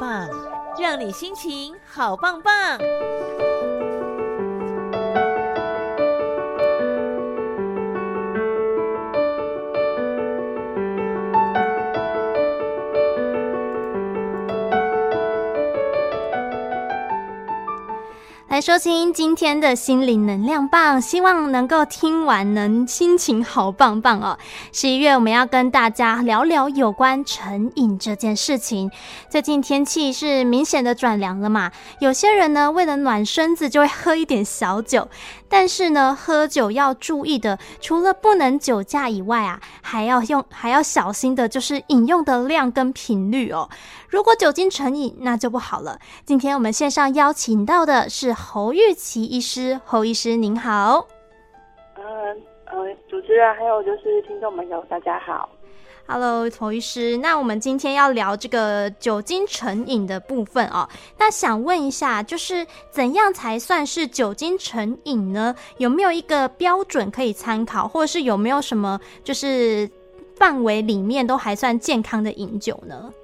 棒，让你心情好棒棒。收听今天的心灵能量棒，希望能够听完能心情好棒棒哦。十一月我们要跟大家聊聊有关成瘾这件事情。最近天气是明显的转凉了嘛，有些人呢为了暖身子就会喝一点小酒，但是呢喝酒要注意的，除了不能酒驾以外啊，还要用还要小心的就是饮用的量跟频率哦。如果酒精成瘾，那就不好了。今天我们线上邀请到的是侯玉琪医师，侯医师您好。呃呃，主持人还有就是听众朋友，大家好。Hello，侯医师。那我们今天要聊这个酒精成瘾的部分哦。那想问一下，就是怎样才算是酒精成瘾呢？有没有一个标准可以参考，或者是有没有什么就是范围里面都还算健康的饮酒呢？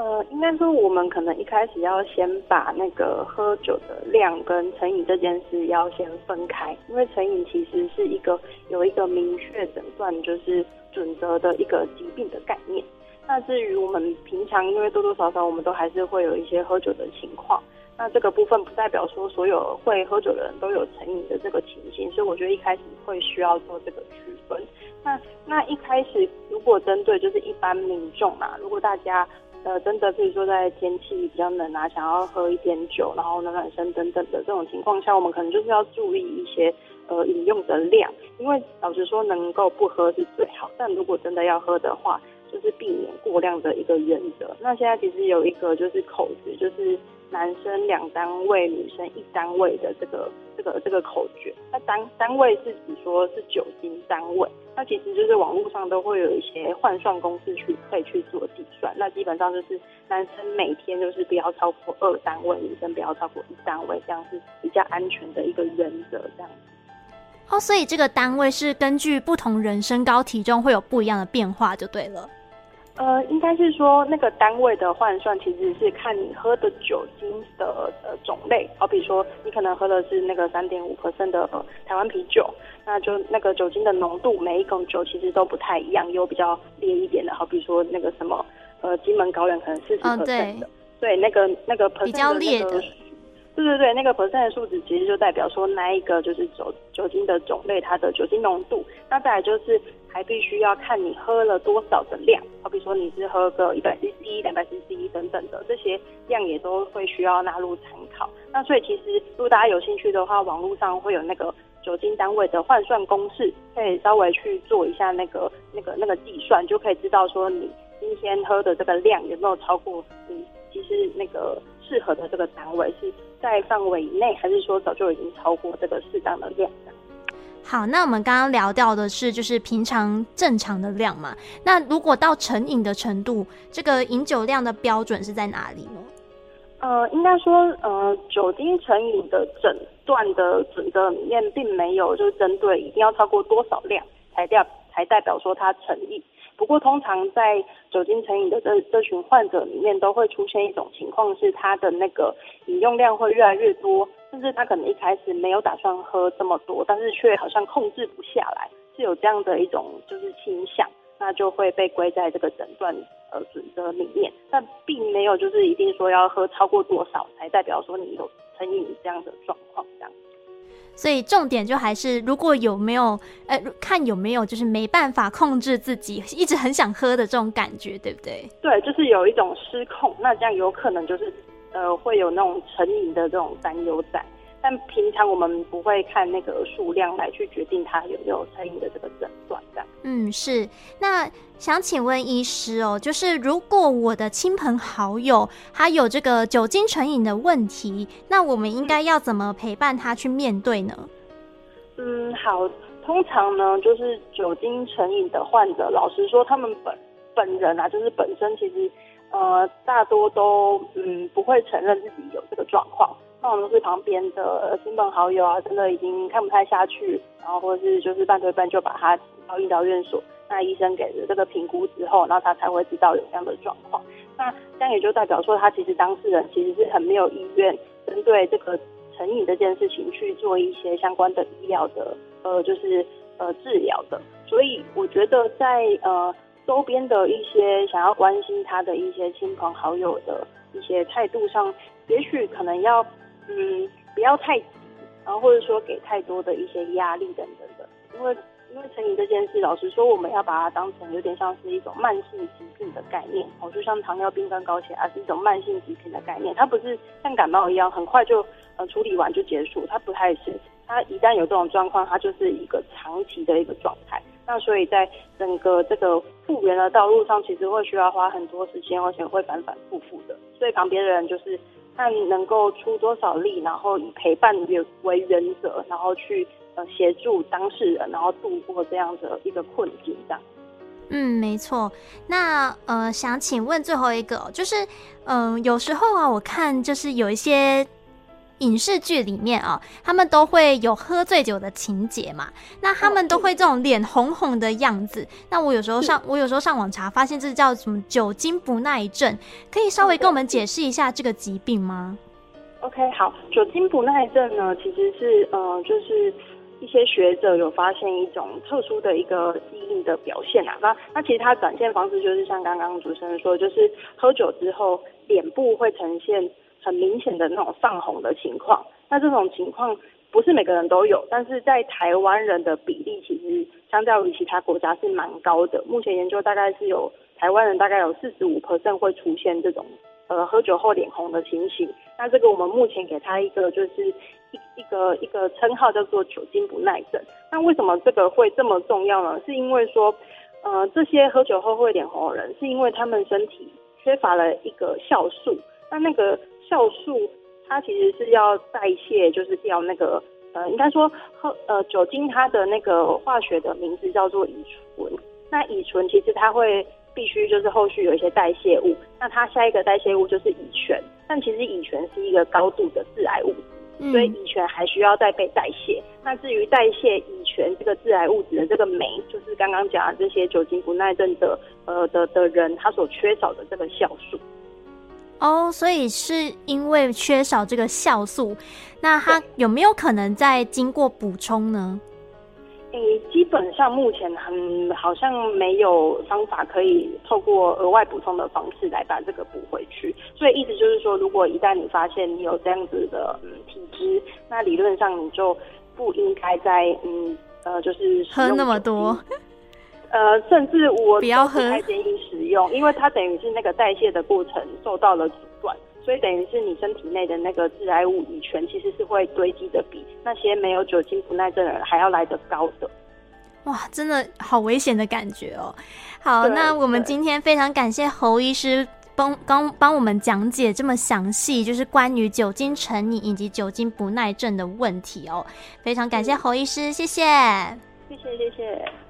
呃，应该说我们可能一开始要先把那个喝酒的量跟成瘾这件事要先分开，因为成瘾其实是一个有一个明确诊断就是准则的一个疾病的概念。那至于我们平常，因为多多少少我们都还是会有一些喝酒的情况，那这个部分不代表说所有会喝酒的人都有成瘾的这个情形，所以我觉得一开始会需要做这个区分。那那一开始如果针对就是一般民众嘛，如果大家。呃，真的，比如说在天气比较冷啊，想要喝一点酒，然后暖暖身等等的这种情况下，我们可能就是要注意一些呃饮用的量，因为老实说，能够不喝是最好，但如果真的要喝的话，就是避免过量的一个原则。那现在其实有一个就是口诀，就是。男生两单位，女生一单位的这个这个这个口诀，那单单位是指说是酒精单位，那其实就是网络上都会有一些换算公式去可以去做计算，那基本上就是男生每天就是不要超过二单位，女生不要超过一单位，这样是比较安全的一个原则，这样子。哦，所以这个单位是根据不同人身高体重会有不一样的变化，就对了。呃，应该是说那个单位的换算，其实是看你喝的酒精的呃种类。好比说，你可能喝的是那个三点五 percent 的台湾啤酒，那就那个酒精的浓度，每一种酒其实都不太一样，有比较烈一点的，好比说那个什么呃金门高粱可能四十 percent 的，对，那个那个 percent 的、那个、比较烈的。对对对，那个 percent 的数值其实就代表说那一个就是酒酒精的种类，它的酒精浓度。那再来就是还必须要看你喝了多少的量，好比说你是喝个一百 cc、两百 cc 等等的这些量也都会需要纳入参考。那所以其实如果大家有兴趣的话，网络上会有那个酒精单位的换算公式，可以稍微去做一下那个那个那个计算，就可以知道说你今天喝的这个量有没有超过你其实那个。适合的这个单位是在范围以内，还是说早就已经超过这个适当的量？好，那我们刚刚聊到的是就是平常正常的量嘛。那如果到成瘾的程度，这个饮酒量的标准是在哪里呢？呃，应该说，呃，酒精成瘾的诊断的准则里面并没有就是针对一定要超过多少量才代才代表说它成瘾。不过，通常在酒精成瘾的这这群患者里面，都会出现一种情况，是他的那个饮用量会越来越多，甚至他可能一开始没有打算喝这么多，但是却好像控制不下来，是有这样的一种就是倾向，那就会被归在这个诊断呃准则里面，但并没有就是一定说要喝超过多少才代表说你有成瘾这样的状况这样。所以重点就还是，如果有没有，呃，看有没有就是没办法控制自己，一直很想喝的这种感觉，对不对？对，就是有一种失控，那这样有可能就是，呃，会有那种成瘾的这种担忧在。但平常我们不会看那个数量来去决定他有没有成瘾的这个诊断，这样。嗯，是。那想请问医师哦，就是如果我的亲朋好友他有这个酒精成瘾的问题，那我们应该要怎么陪伴他去面对呢？嗯，好。通常呢，就是酒精成瘾的患者，老实说，他们本本人啊，就是本身其实，呃，大多都嗯不会承认自己有这个状况。那我们是旁边的亲朋好友啊，真的已经看不太下去，然后或者是就是半推半就把他请到医疗院所，那医生给了这个评估之后，然后他才会知道有这样的状况。那这样也就代表说，他其实当事人其实是很没有意愿针对这个成瘾这件事情去做一些相关的医疗的呃，就是呃治疗的。所以我觉得在呃周边的一些想要关心他的一些亲朋好友的一些态度上，也许可能要嗯不要太急，然后或者说给太多的一些压力等等的，因为。因为成瘾这件事，老实说，我们要把它当成有点像是一种慢性疾病的概念哦，就像糖尿病跟高血压是一种慢性疾病的概念，它不是像感冒一样很快就呃处理完就结束，它不太是，它一旦有这种状况，它就是一个长期的一个状态。那所以在整个这个复原的道路上，其实会需要花很多时间，而且会反反复复的。所以旁边的人就是看能够出多少力，然后以陪伴为原则，然后去。呃，协助当事人，然后度过这样的一个困境，这样。嗯，没错。那呃，想请问最后一个，就是嗯、有时候啊，我看就是有一些影视剧里面啊，他们都会有喝醉酒的情节嘛。那他们都会这种脸红红的样子。那我有时候上，我有时候上网查，发现这叫什么酒精不耐症，可以稍微跟我们解释一下这个疾病吗？OK，好，酒精不耐症呢，其实是呃，就是。一些学者有发现一种特殊的一个基因的表现啊，那那其实它展现方式就是像刚刚主持人说，就是喝酒之后脸部会呈现很明显的那种泛红的情况。那这种情况不是每个人都有，但是在台湾人的比例其实相较于其他国家是蛮高的。目前研究大概是有台湾人大概有四十五 percent 会出现这种呃喝酒后脸红的情形。那这个我们目前给他一个就是。一一个一个称号叫做酒精不耐症。那为什么这个会这么重要呢？是因为说，呃，这些喝酒后会脸红的人，是因为他们身体缺乏了一个酵素。那那个酵素，它其实是要代谢，就是掉那个，呃，应该说喝呃酒精它的那个化学的名字叫做乙醇。那乙醇其实它会必须就是后续有一些代谢物。那它下一个代谢物就是乙醛。但其实乙醛是一个高度的致癌物。所以乙醛还需要再被代谢。那至于代谢乙醛这个致癌物质的这个酶，就是刚刚讲的这些酒精不耐症的呃的的人，他所缺少的这个酵素。哦，所以是因为缺少这个酵素，那它有没有可能再经过补充呢？诶、欸，基本上目前很好像没有方法可以透过额外补充的方式来把这个补回去，所以意思就是说，如果一旦你发现你有这样子的嗯体质，那理论上你就不应该再嗯呃就是喝那么多，呃，甚至我不要喝，不太建议使用，因为它等于是那个代谢的过程受到了阻断。所以等于是你身体内的那个致癌物乙醛，其实是会堆积的比那些没有酒精不耐症的人还要来得高的。哇，真的好危险的感觉哦。好，那我们今天非常感谢侯医师帮刚帮我们讲解这么详细，就是关于酒精成瘾以及酒精不耐症的问题哦。非常感谢侯医师，谢谢，谢谢，谢谢。